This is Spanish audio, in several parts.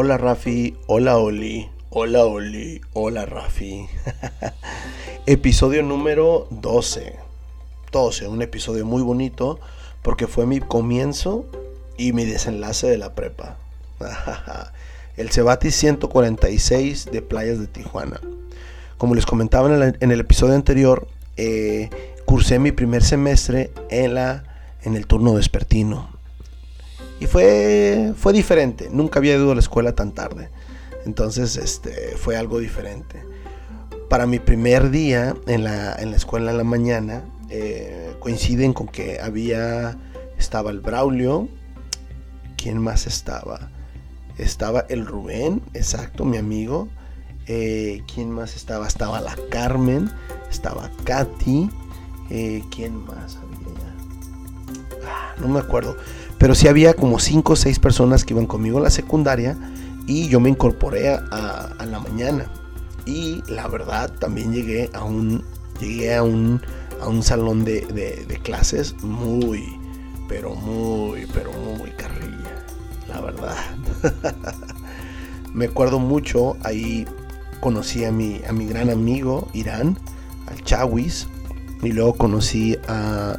Hola Rafi, hola Oli, hola Oli, hola Rafi. episodio número 12. 12, un episodio muy bonito porque fue mi comienzo y mi desenlace de la prepa. el Cebati 146 de Playas de Tijuana. Como les comentaba en el, episodio anterior, eh, cursé mi primer semestre en, la, en el turno despertino. Y fue, fue diferente. Nunca había ido a la escuela tan tarde. Entonces este, fue algo diferente. Para mi primer día en la, escuela en la mañana, eh, coinciden con que había, estaba el Braulio. ¿Quién más estaba? Estaba el Rubén, exacto, mi amigo. Eh, ¿Quién más estaba? Estaba la Carmen, estaba Katy. Eh, ¿Quién más había? Ah, no me acuerdo. Pero sí había como 5 o 6 personas que iban conmigo a la secundaria y yo me incorporé a, la mañana. Y la verdad también llegué a un, llegué a un, a un salón de, de clases muy, pero muy, pero muy carrilla. La verdad. me acuerdo mucho, ahí conocí a mi, a mi gran amigo Irán, al Chawis, y luego conocí a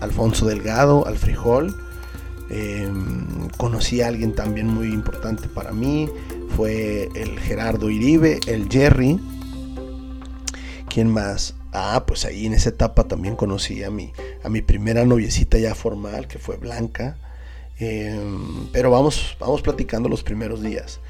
Alfonso Delgado, al Frijol, Em, conocí a alguien también muy importante para mí, fue el Gerardo Iribe, el Jerry. ¿Quién más? Ah, pues ahí en esa etapa también conocí a mi, a mi primera noviecita ya formal, que fue Blanca. Em, pero vamos, vamos platicando los primeros días.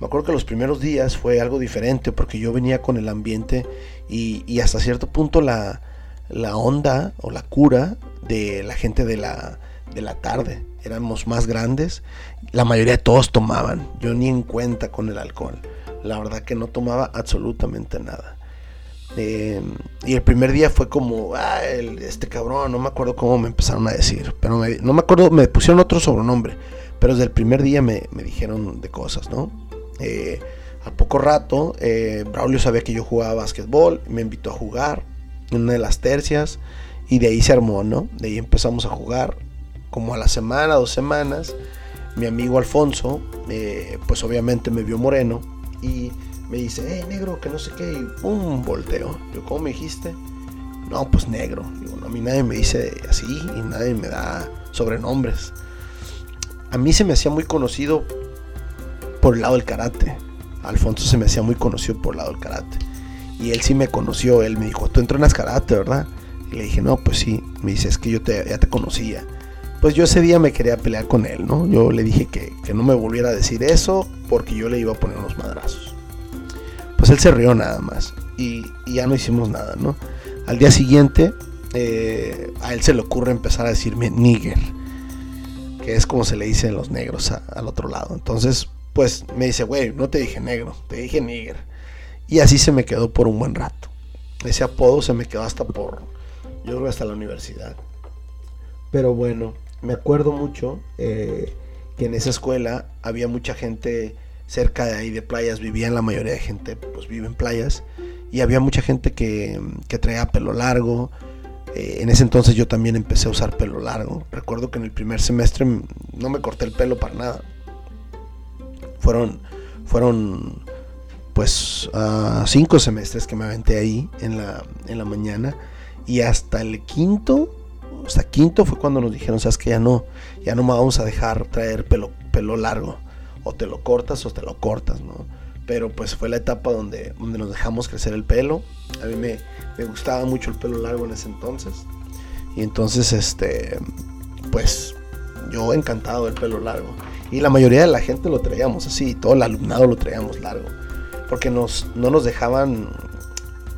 Me acuerdo que los primeros días fue algo diferente porque yo venía con el ambiente y, y hasta cierto punto la, la onda o la cura de la gente de la, de la tarde éramos más grandes, la mayoría de todos tomaban. Yo ni en cuenta con el alcohol. La verdad que no tomaba absolutamente nada. Eh, y el primer día fue como, ah, este cabrón, no me acuerdo cómo me empezaron a decir, pero no me acuerdo, me pusieron otro sobrenombre, pero desde el primer día me, dijeron de cosas, ¿no? Eh, a poco rato, eh, Braulio sabía que yo jugaba básquetbol, me invitó a jugar en una de las tercias y de ahí se armó, ¿no? De ahí empezamos a jugar como a la semana, dos semanas, mi amigo Alfonso, eh, pues obviamente me vio moreno y me dice, eh, negro, que no sé qué, y pum, volteo. Yo, ¿cómo me dijiste? No, pues negro. Digo, no, a mí nadie me dice así y nadie me da sobrenombres. A mí se me hacía muy conocido por el lado del karate. Alfonso se me hacía muy conocido por el lado del karate. Y él sí me conoció, él me dijo, tú entrenas karate, ¿verdad? Y le dije, no, pues sí. Me dice, es que yo ya te conocía pues yo ese día me quería pelear con él, ¿no? Yo le dije que, no me volviera a decir eso porque yo le iba a poner unos madrazos. Pues él se rió nada más y, ya no hicimos nada, ¿no? Al día siguiente eh, a él se le ocurre empezar a decirme nigger, que es como se le dice en los negros al otro lado. Entonces, pues me dice, güey, no te dije negro, te dije nigger. Y así se me quedó por un buen rato. Ese apodo se me quedó hasta por, yo creo hasta la universidad. Pero bueno, me acuerdo mucho eh, que en esa escuela había mucha gente cerca de ahí de playas, vivían la mayoría de gente, pues vive en playas, y había mucha gente que, traía pelo largo. Eh, en ese entonces yo también empecé a usar pelo largo. Recuerdo que en el primer semestre no me corté el pelo para nada. Fueron, fueron pues ah, cinco semestres que me aventé ahí en la, en la mañana. Y hasta el quinto hasta quinto fue cuando nos dijeron, sabes que ya no, ya no me vamos a dejar traer pelo, pelo largo. O te lo cortas o te lo cortas, ¿no? Pero pues fue la etapa donde, donde nos dejamos crecer el pelo. A mí me, me gustaba mucho el pelo largo en ese entonces. Y entonces, este, pues yo encantado del pelo largo. Y la mayoría de la gente lo traíamos así, todo el alumnado lo traíamos largo. Porque nos, no nos dejaban,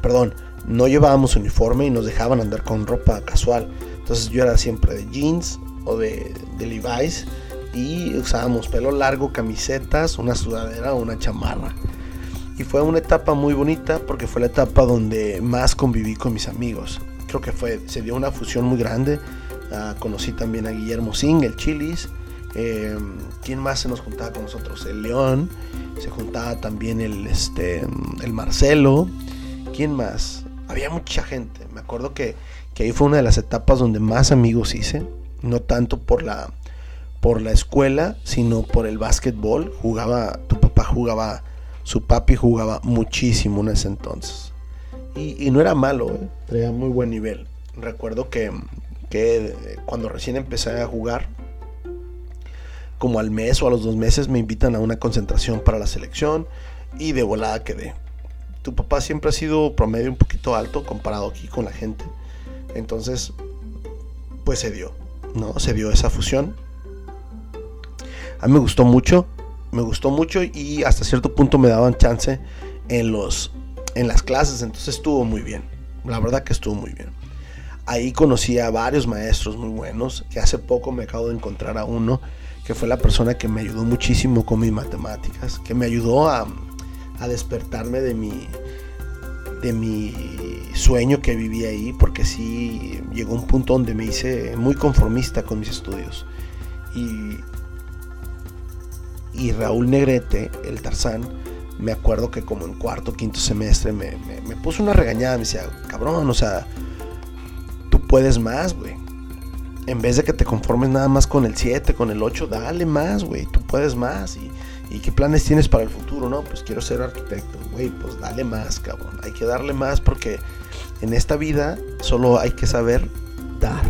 perdón, no llevábamos uniforme y nos dejaban andar con ropa casual. Entonces yo era siempre de jeans o de, Levi's y usábamos pelo largo, camisetas, una sudadera o una chamarra. Y fue una etapa muy bonita porque fue la etapa donde más conviví con mis amigos. Creo que fue, se dio una fusión muy grande. Ah, conocí también a Guillermo Singh, el Chilis. Eh, ¿Quién más se nos juntaba con nosotros? El León. Se juntaba también el, este, el Marcelo. ¿Quién más? Había mucha gente. Me acuerdo que que ahí fue una de las etapas donde más amigos hice, no tanto por la, por la escuela, sino por el básquetbol. Jugaba, tú papá jugaba, su papi jugaba muchísimo en ese entonces. Y, no era malo, ¿eh? traía muy buen nivel. Recuerdo que, que cuando recién empecé a jugar, como al mes o a los dos meses me invitan a una concentración para la selección y de volada quedé. Tu papá siempre ha sido promedio un poquito alto comparado aquí con la gente. Entonces, pues se dio, ¿no? Se dio esa fusión. A mí me gustó mucho, me gustó mucho y hasta cierto punto me daban chance en, los, en las clases, entonces estuvo muy bien. La verdad que estuvo muy bien. Ahí conocí a varios maestros muy buenos, que hace poco me acabo de encontrar a uno que fue la persona que me ayudó muchísimo con mis matemáticas, que me ayudó a, a despertarme de mi, de mi sueño que vivía ahí, porque sí llegó un punto donde me hice muy conformista con mis estudios. Y, y Raúl Negrete, el Tarzán, me acuerdo que como en cuarto, quinto semestre me, me puso una regañada, me decía, cabrón, o sea, tú puedes más, güey en vez de que te conformes nada más con el 7, con el 8, dale más, güey, tú puedes más. Y, qué planes tienes para el futuro? No, pues quiero ser arquitecto, güey, pues dale más, cabrón. Hay que darle más porque en esta vida solo hay que saber dar.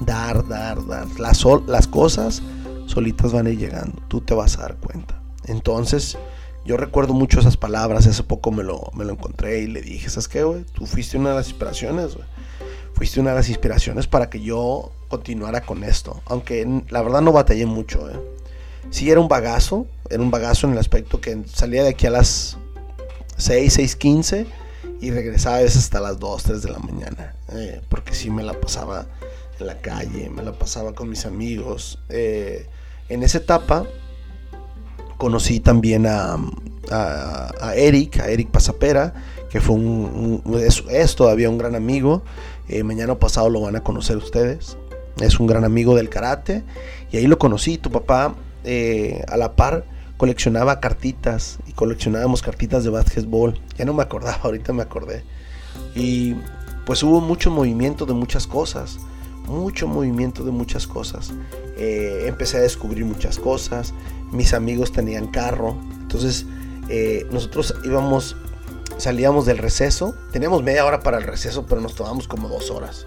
Dar, dar, dar. Las, las cosas solitas van a ir llegando, tú te vas a dar cuenta. Entonces, yo recuerdo mucho esas palabras, hace poco me lo, me lo encontré y le dije, ¿sabes qué, güey? Tú fuiste una de las inspiraciones, güey. Fuiste una de las inspiraciones para que yo continuara con esto. Aunque la verdad no batallé mucho. ¿eh? Sí era un bagazo, era un bagazo en el aspecto que salía de aquí a las 6, 6, 15 y regresaba veces hasta las 2, 3 de la mañana. Eh, porque sí me la pasaba en la calle, me la pasaba con mis amigos. Eh, en esa etapa conocí también a, a, Eric, a Eric Pasapera, que fue un, es, todavía un gran amigo. Eh, mañana pasado lo van a conocer ustedes es un gran amigo del karate y ahí lo conocí. Tu papá eh, a la par coleccionaba cartitas y coleccionábamos cartitas de básquetbol. Ya no me acordaba, ahorita me acordé. Y pues hubo mucho movimiento de muchas cosas, mucho movimiento de muchas cosas. Eh, empecé a descubrir muchas cosas, mis amigos tenían carro, entonces eh, nosotros íbamos, salíamos del receso, teníamos media hora para el receso, pero nos tomamos como dos horas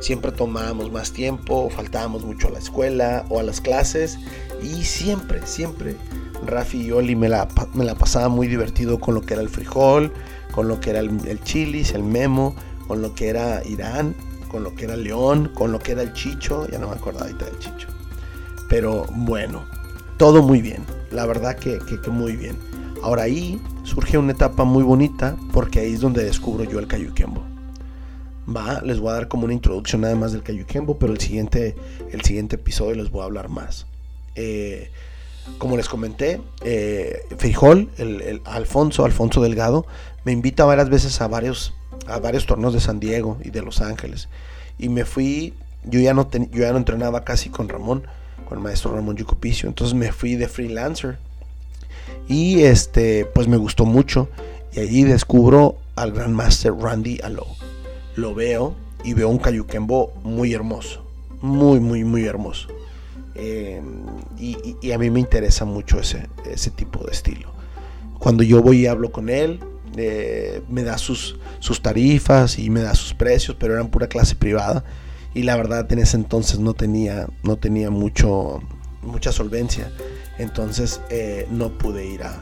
siempre tomábamos más tiempo, faltábamos mucho a la escuela o a las clases y siempre, siempre Rafi y Oli me la, me la pasaba muy divertido con lo que era el frijol, con lo que era el, chilis, el memo, con lo que era Irán, con lo que era León, con lo que era el Chicho, ya no me acuerdo ahorita del Chicho. Pero bueno, todo muy bien, la verdad que, que, que muy bien. Ahora ahí surge una etapa muy bonita porque ahí es donde descubro yo el Cayuquembo. Va, les voy a dar como una introducción nada más del Cayuquembo, pero el siguiente, el siguiente episodio les voy a hablar más. Eh, como les comenté, eh, Frijol, el, Alfonso, Alfonso Delgado, me invita varias veces a varios, a varios torneos de San Diego y de Los Ángeles. Y me fui, yo ya no, yo ya no entrenaba casi con Ramón, con el maestro Ramón Yucupicio, entonces me fui de freelancer. Y este, pues me gustó mucho. Y allí descubro al gran master Randy Alou lo veo y veo un cayuquembo muy hermoso, muy, muy, muy hermoso. Eh, y, a mí me interesa mucho ese, ese tipo de estilo. Cuando yo voy y hablo con él, eh, me da sus, sus tarifas y me da sus precios, pero eran pura clase privada. Y la verdad en ese entonces no tenía, no tenía mucho, mucha solvencia. Entonces eh, no pude ir a,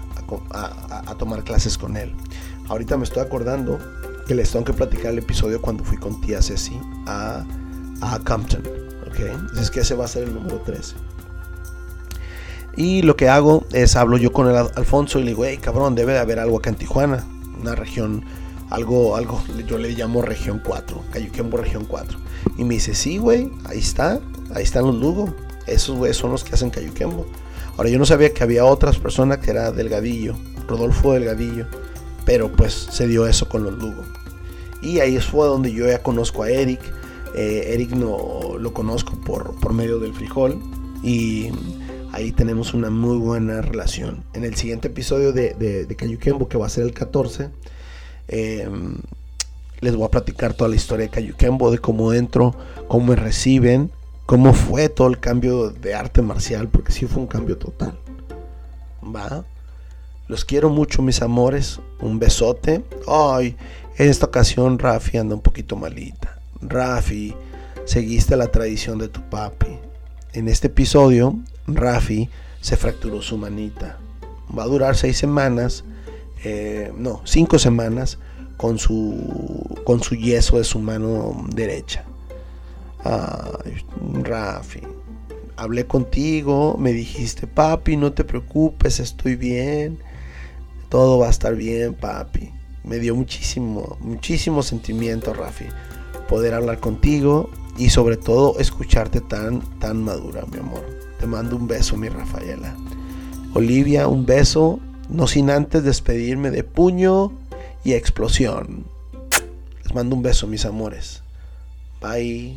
a tomar clases con él. Ahorita me estoy acordando que les tengo que platicar el episodio cuando fui con tía Ceci a, a Compton. ¿ok? Es que ese va a ser el número 13. Y lo que hago es hablo yo con el Alfonso y le digo, hey cabrón, debe de haber algo acá en Tijuana, una región, algo, algo, yo le llamo región 4, Cayuquembo región 4. Y me dice, sí, güey, ahí está, ahí están los Lugo, esos güeyes son los que hacen Cayuquembo. Ahora yo no sabía que había otras personas que era Delgadillo, Rodolfo Delgadillo pero pues se dio eso con los Lugo. Y ahí fue donde yo ya conozco a Eric. Eh, Eric no, lo conozco por, por medio del frijol y ahí tenemos una muy buena relación. En el siguiente episodio de, de, de que va a ser el 14, em, les voy a platicar toda la historia de Cayuquembo, de cómo entro, cómo me reciben, cómo fue todo el cambio de arte marcial, porque sí fue un cambio total. ¿Va? Los quiero mucho, mis amores. Un besote. Ay, en esta ocasión Rafi anda un poquito malita. Rafi, seguiste la tradición de tu papi. En este episodio, Rafi se fracturó su manita. Va a durar seis semanas, eh, no, cinco semanas con su, con su yeso de su mano derecha. Ay, Rafi, hablé contigo, me dijiste, papi, no te preocupes, estoy bien, todo va a estar bien, papi. Me dio muchísimo, muchísimo sentimiento, Rafi, poder hablar contigo y sobre todo escucharte tan, tan madura, mi amor. Te mando un beso, mi Rafaela. Olivia, un beso, no sin antes despedirme de puño y explosión. Les mando un beso, mis amores. Bye.